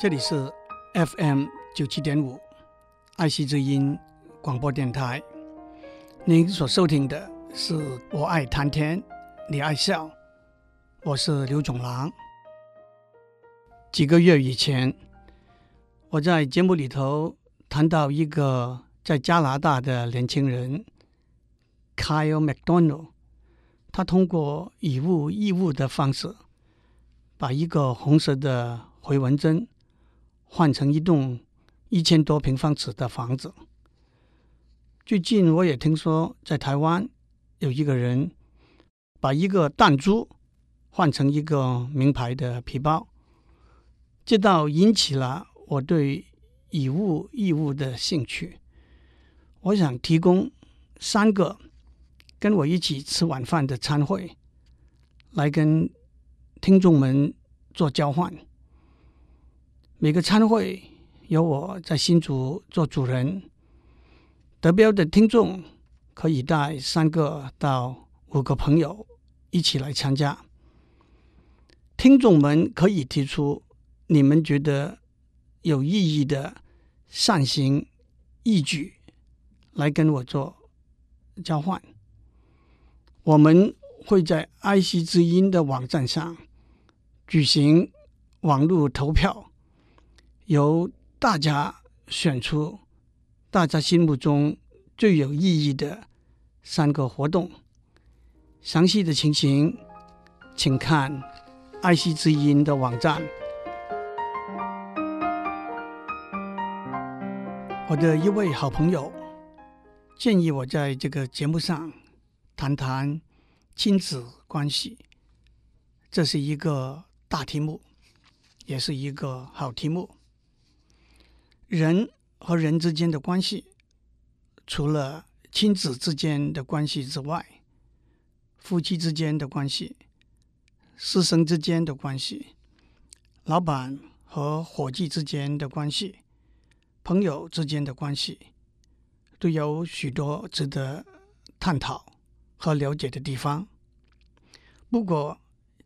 这里是 FM 九七点五爱惜之音广播电台。您所收听的是《我爱谈天，你爱笑》，我是刘总郎。几个月以前，我在节目里头谈到一个在加拿大的年轻人 Kyle McDonald，他通过以物易物的方式，把一个红色的回纹针。换成一栋一千多平方尺的房子。最近我也听说，在台湾有一个人把一个弹珠换成一个名牌的皮包，这倒引起了我对以物易物的兴趣。我想提供三个跟我一起吃晚饭的餐会，来跟听众们做交换。每个餐会由我在新竹做主人，得标的听众可以带三个到五个朋友一起来参加。听众们可以提出你们觉得有意义的善行义举，来跟我做交换。我们会在爱惜之音的网站上举行网络投票。由大家选出大家心目中最有意义的三个活动，详细的情形请看爱惜之音的网站。我的一位好朋友建议我在这个节目上谈谈亲子关系，这是一个大题目，也是一个好题目。人和人之间的关系，除了亲子之间的关系之外，夫妻之间的关系、师生之间的关系、老板和伙计之间的关系、朋友之间的关系，都有许多值得探讨和了解的地方。不过，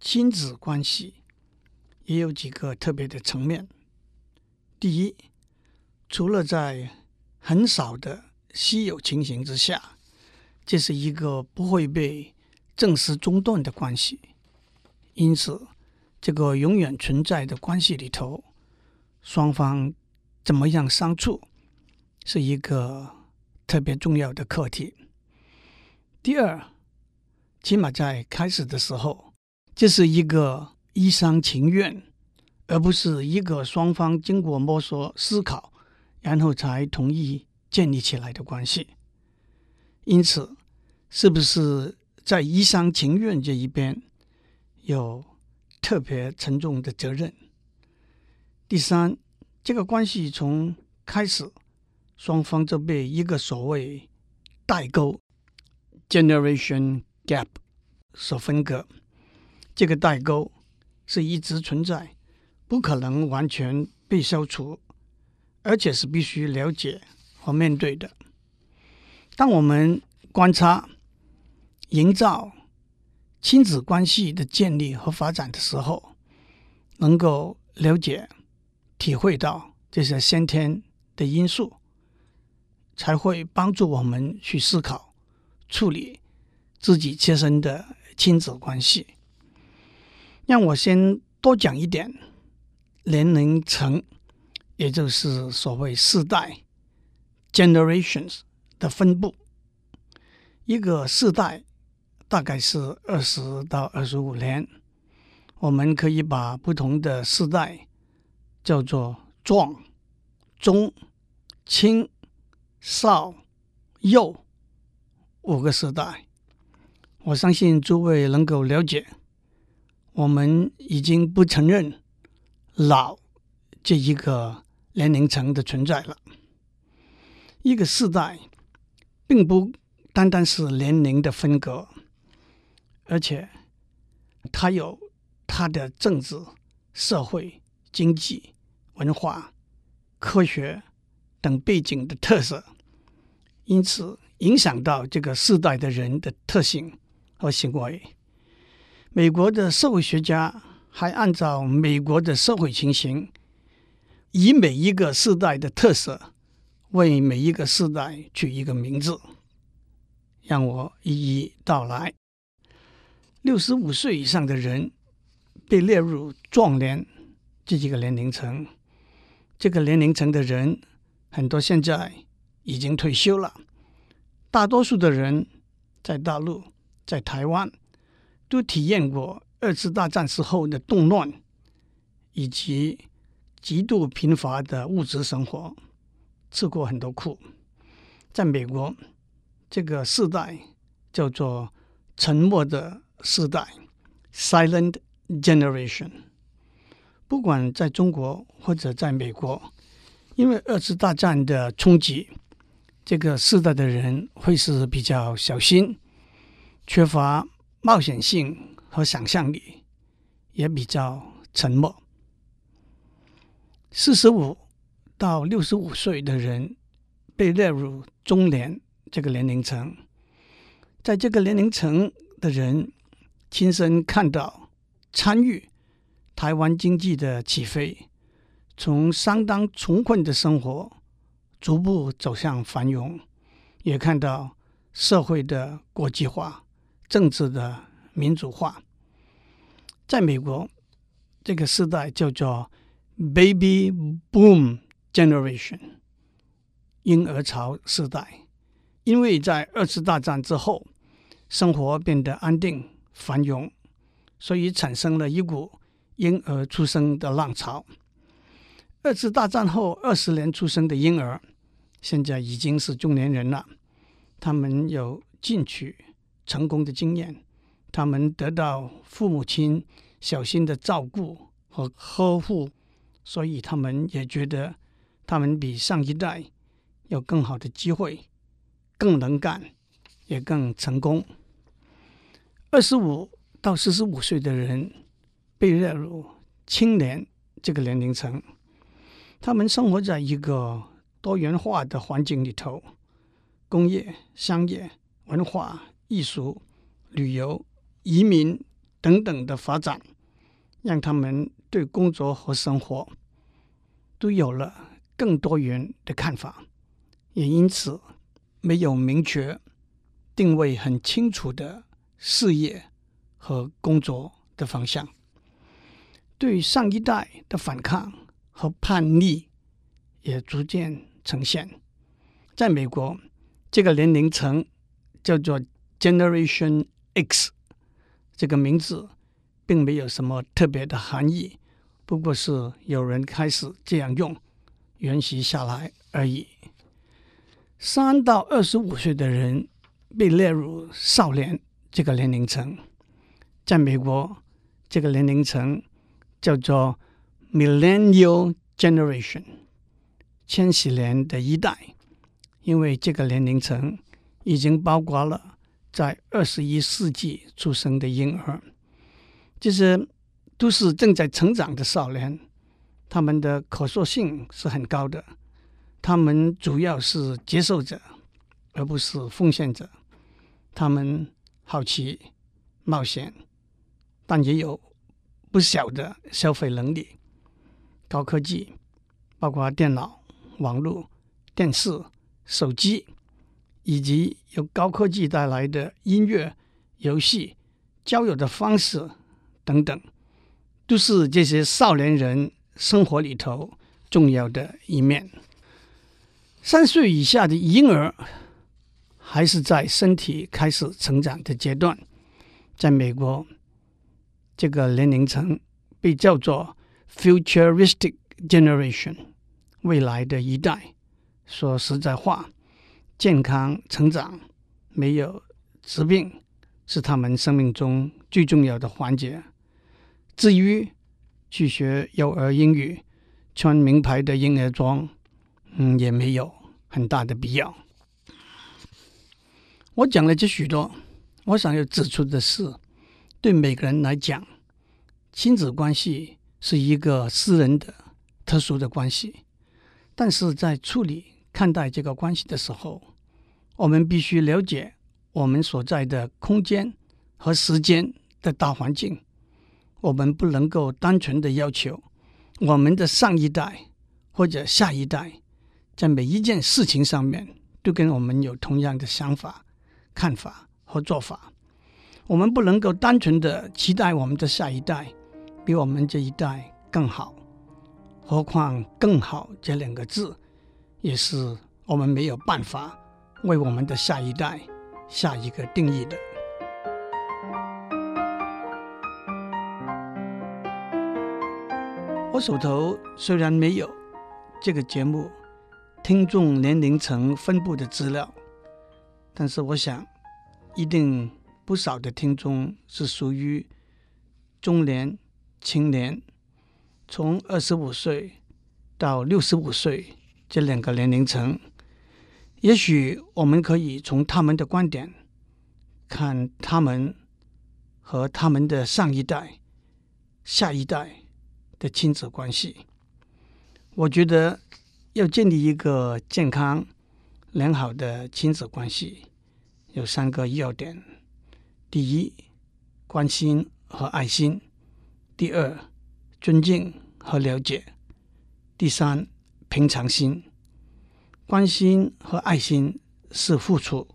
亲子关系也有几个特别的层面。第一，除了在很少的稀有情形之下，这是一个不会被正式中断的关系。因此，这个永远存在的关系里头，双方怎么样相处，是一个特别重要的课题。第二，起码在开始的时候，这是一个一厢情愿，而不是一个双方经过摸索思考。然后才同意建立起来的关系，因此，是不是在一厢情愿这一边有特别沉重的责任？第三，这个关系从开始，双方就被一个所谓代沟 （generation gap） 所分割。这个代沟是一直存在，不可能完全被消除。而且是必须了解和面对的。当我们观察、营造亲子关系的建立和发展的时候，能够了解、体会到这些先天的因素，才会帮助我们去思考、处理自己切身的亲子关系。让我先多讲一点年龄层。也就是所谓世代 （generations） 的分布，一个世代大概是二十到二十五年。我们可以把不同的世代叫做壮、中、青、少、幼五个世代。我相信诸位能够了解，我们已经不承认老这一个。年龄层的存在了，一个世代并不单单是年龄的分隔，而且它有它的政治、社会、经济、文化、科学等背景的特色，因此影响到这个世代的人的特性和行为。美国的社会学家还按照美国的社会情形。以每一个世代的特色，为每一个世代取一个名字。让我一一道来。六十五岁以上的人被列入壮年这几个年龄层。这个年龄层的人很多现在已经退休了，大多数的人在大陆、在台湾都体验过二次大战时候的动乱，以及极度贫乏的物质生活，吃过很多苦。在美国，这个世代叫做沉默的世代 （Silent Generation）。不管在中国或者在美国，因为二次大战的冲击，这个世代的人会是比较小心，缺乏冒险性和想象力，也比较沉默。四十五到六十五岁的人被列入中年这个年龄层，在这个年龄层的人亲身看到、参与。台湾经济的起飞，从相当穷困的生活逐步走向繁荣，也看到社会的国际化、政治的民主化。在美国，这个时代叫做 Baby Boom Generation，婴儿潮时代。因为在二次大战之后，生活变得安定繁荣，所以产生了一股。婴儿出生的浪潮。二次大战后二十年出生的婴儿，现在已经是中年人了。他们有进取成功的经验，他们得到父母亲小心的照顾和呵护，所以他们也觉得他们比上一代有更好的机会，更能干，也更成功。二十五到四十五岁的人。被列入青年这个年龄层，他们生活在一个多元化的环境里头，工业、商业、文化、艺术、旅游、移民等等的发展，让他们对工作和生活都有了更多元的看法，也因此没有明确定位很清楚的事业和工作的方向。对上一代的反抗和叛逆也逐渐呈现。在美国，这个年龄层叫做 Generation X，这个名字并没有什么特别的含义，不过是有人开始这样用，沿袭下来而已。三到二十五岁的人被列入少年这个年龄层，在美国，这个年龄层。叫做 Millennial Generation，千禧年的一代，因为这个年龄层已经包括了在二十一世纪出生的婴儿，就是都是正在成长的少年，他们的可塑性是很高的，他们主要是接受者，而不是奉献者，他们好奇、冒险，但也有。不小的消费能力，高科技，包括电脑、网络、电视、手机，以及由高科技带来的音乐、游戏、交友的方式等等，都是这些少年人生活里头重要的一面。三岁以下的婴儿还是在身体开始成长的阶段，在美国。这个年龄层被叫做 Futuristic Generation，未来的一代。说实在话，健康成长、没有疾病是他们生命中最重要的环节。至于去学幼儿英语、穿名牌的婴儿装，嗯，也没有很大的必要。我讲了这许多，我想要指出的是。对每个人来讲，亲子关系是一个私人的、特殊的关系。但是在处理、看待这个关系的时候，我们必须了解我们所在的空间和时间的大环境。我们不能够单纯的要求我们的上一代或者下一代，在每一件事情上面都跟我们有同样的想法、看法和做法。我们不能够单纯的期待我们的下一代比我们这一代更好，何况“更好”这两个字，也是我们没有办法为我们的下一代下一个定义的。我手头虽然没有这个节目听众年龄层分布的资料，但是我想一定不少的听众是属于中年、青年，从二十五岁到六十五岁这两个年龄层。也许我们可以从他们的观点看他们和他们的上一代、下一代。的亲子关系，我觉得要建立一个健康良好的亲子关系，有三个要点：第一，关心和爱心；第二，尊敬和了解；第三，平常心。关心和爱心是付出，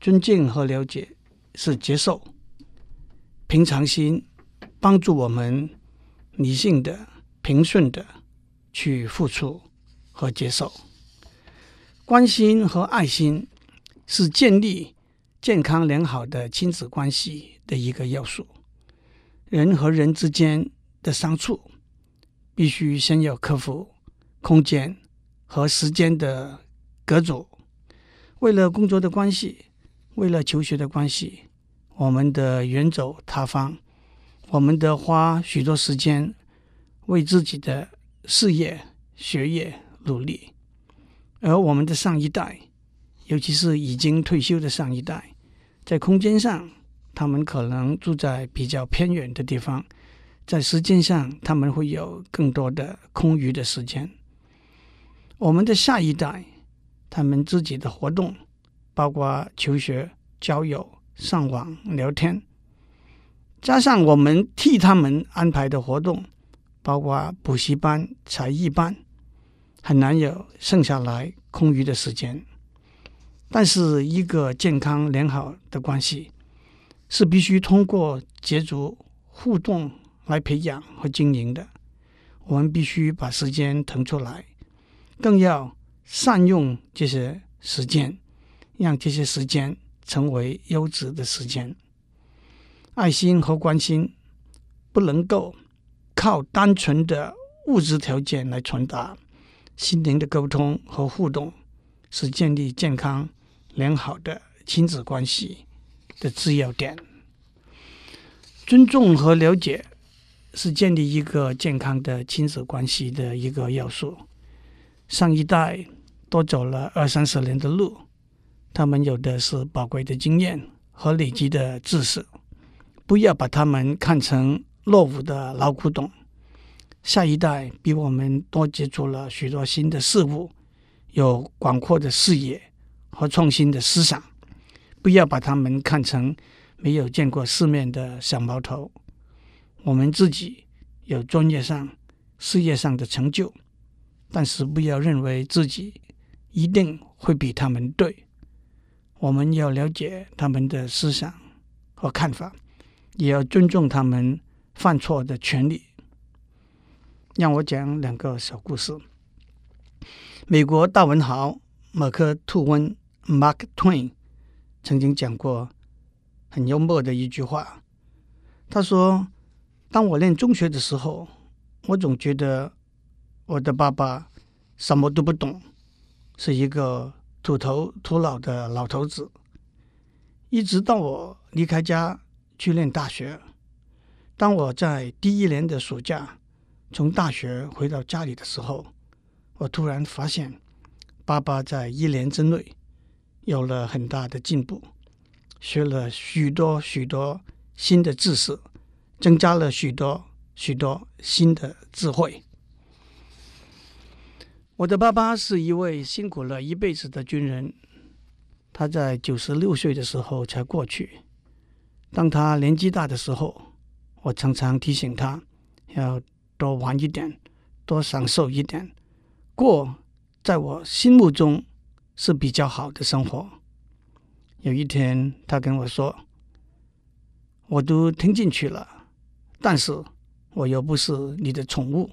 尊敬和了解是接受，平常心帮助我们。理性的、平顺的去付出和接受，关心和爱心是建立健康良好的亲子关系的一个要素。人和人之间的相处，必须先要克服空间和时间的隔阻。为了工作的关系，为了求学的关系，我们的远走他方。我们得花许多时间为自己的事业、学业努力，而我们的上一代，尤其是已经退休的上一代，在空间上，他们可能住在比较偏远的地方，在时间上，他们会有更多的空余的时间。我们的下一代，他们自己的活动，包括求学、交友、上网、聊天。加上我们替他们安排的活动，包括补习班、才艺班，很难有剩下来空余的时间。但是，一个健康良好的关系是必须通过接触互动来培养和经营的。我们必须把时间腾出来，更要善用这些时间，让这些时间成为优质的时间。爱心和关心不能够靠单纯的物质条件来传达，心灵的沟通和互动是建立健康良好的亲子关系的制要点。尊重和了解是建立一个健康的亲子关系的一个要素。上一代多走了二三十年的路，他们有的是宝贵的经验和累积的知识。不要把他们看成落伍的老古董。下一代比我们多接触了许多新的事物，有广阔的视野和创新的思想。不要把他们看成没有见过世面的小毛头。我们自己有专业上、事业上的成就，但是不要认为自己一定会比他们对。我们要了解他们的思想和看法。也要尊重他们犯错的权利。让我讲两个小故事。美国大文豪马克·吐温 （Mark Twain） 曾经讲过很幽默的一句话。他说：“当我念中学的时候，我总觉得我的爸爸什么都不懂，是一个土头土脑的老头子。一直到我离开家。”去念大学。当我在第一年的暑假从大学回到家里的时候，我突然发现，爸爸在一年之内有了很大的进步，学了许多许多新的知识，增加了许多许多新的智慧。我的爸爸是一位辛苦了一辈子的军人，他在九十六岁的时候才过去。当他年纪大的时候，我常常提醒他要多玩一点，多享受一点，过在我心目中是比较好的生活。有一天，他跟我说：“我都听进去了，但是我又不是你的宠物。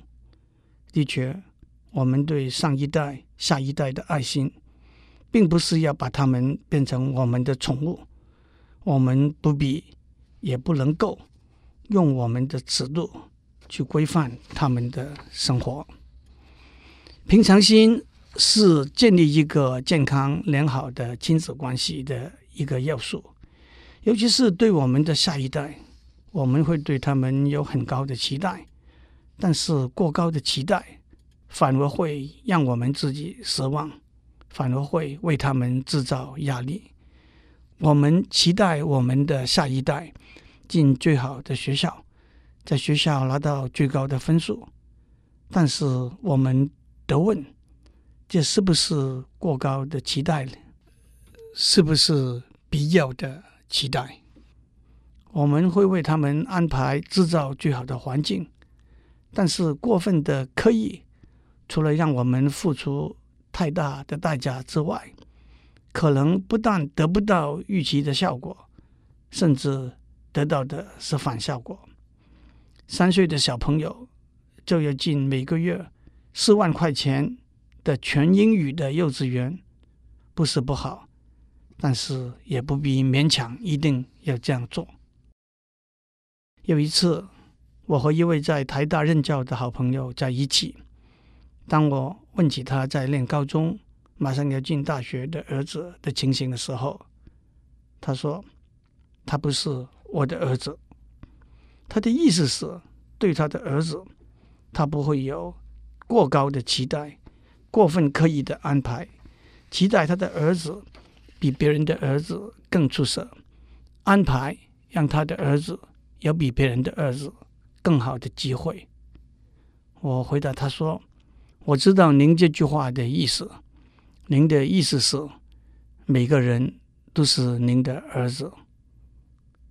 的确，我们对上一代、下一代的爱心，并不是要把他们变成我们的宠物。我们不必，也不能够用我们的尺度去规范他们的生活。平常心。”是建立一个健康良好的亲子关系的一个要素，尤其是对我们的下一代，我们会对他们有很高的期待，但是过高的期待反而会让我们自己失望，反而会为他们制造压力。我们期待我们的下一代进最好的学校，在学校拿到最高的分数，但是我们得问。这是不是过高的期待呢？是不是必要的期待？我们会为他们安排制造最好的环境，但是过分的刻意，除了让我们付出太大的代价之外，可能不但得不到预期的效果，甚至得到的是反效果。三岁的小朋友就要进每个月四万块钱的全英语的幼稚园不是不好，但是也不必勉强一定要这样做。有一次，我和一位在台大任教的好朋友在一起，当我问起他在念高中、马上要进大学的儿子的情形的时候，他说：“他不是我的儿子。”他的意思是对他的儿子，他不会有过高的期待。过分刻意的安排，期待他的儿子比别人的儿子更出色，安排让他的儿子有比别人的儿子更好的机会。我回答他说：“我知道您这句话的意思，您的意思是每个人都是您的儿子。”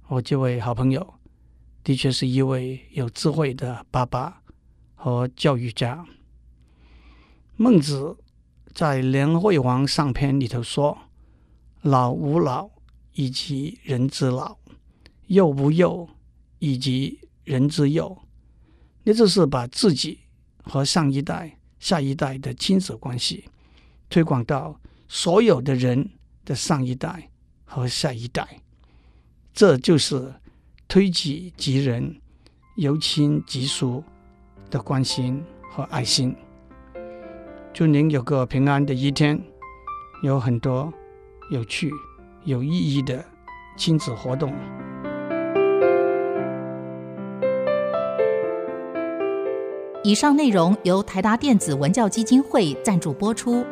我这位好朋友的确是一位有智慧的爸爸和教育家。孟子在《梁惠王上篇》里头说：“老吾老以及人之老，幼吾幼以及人之幼。”那就是把自己和上一代、下一代的亲子关系推广到所有的人的上一代和下一代。这就是推己及人、由亲及疏的关心和爱心。祝您有个平安的一天，有很多有趣、有意义的亲子活动。以上内容由台达电子文教基金会赞助播出。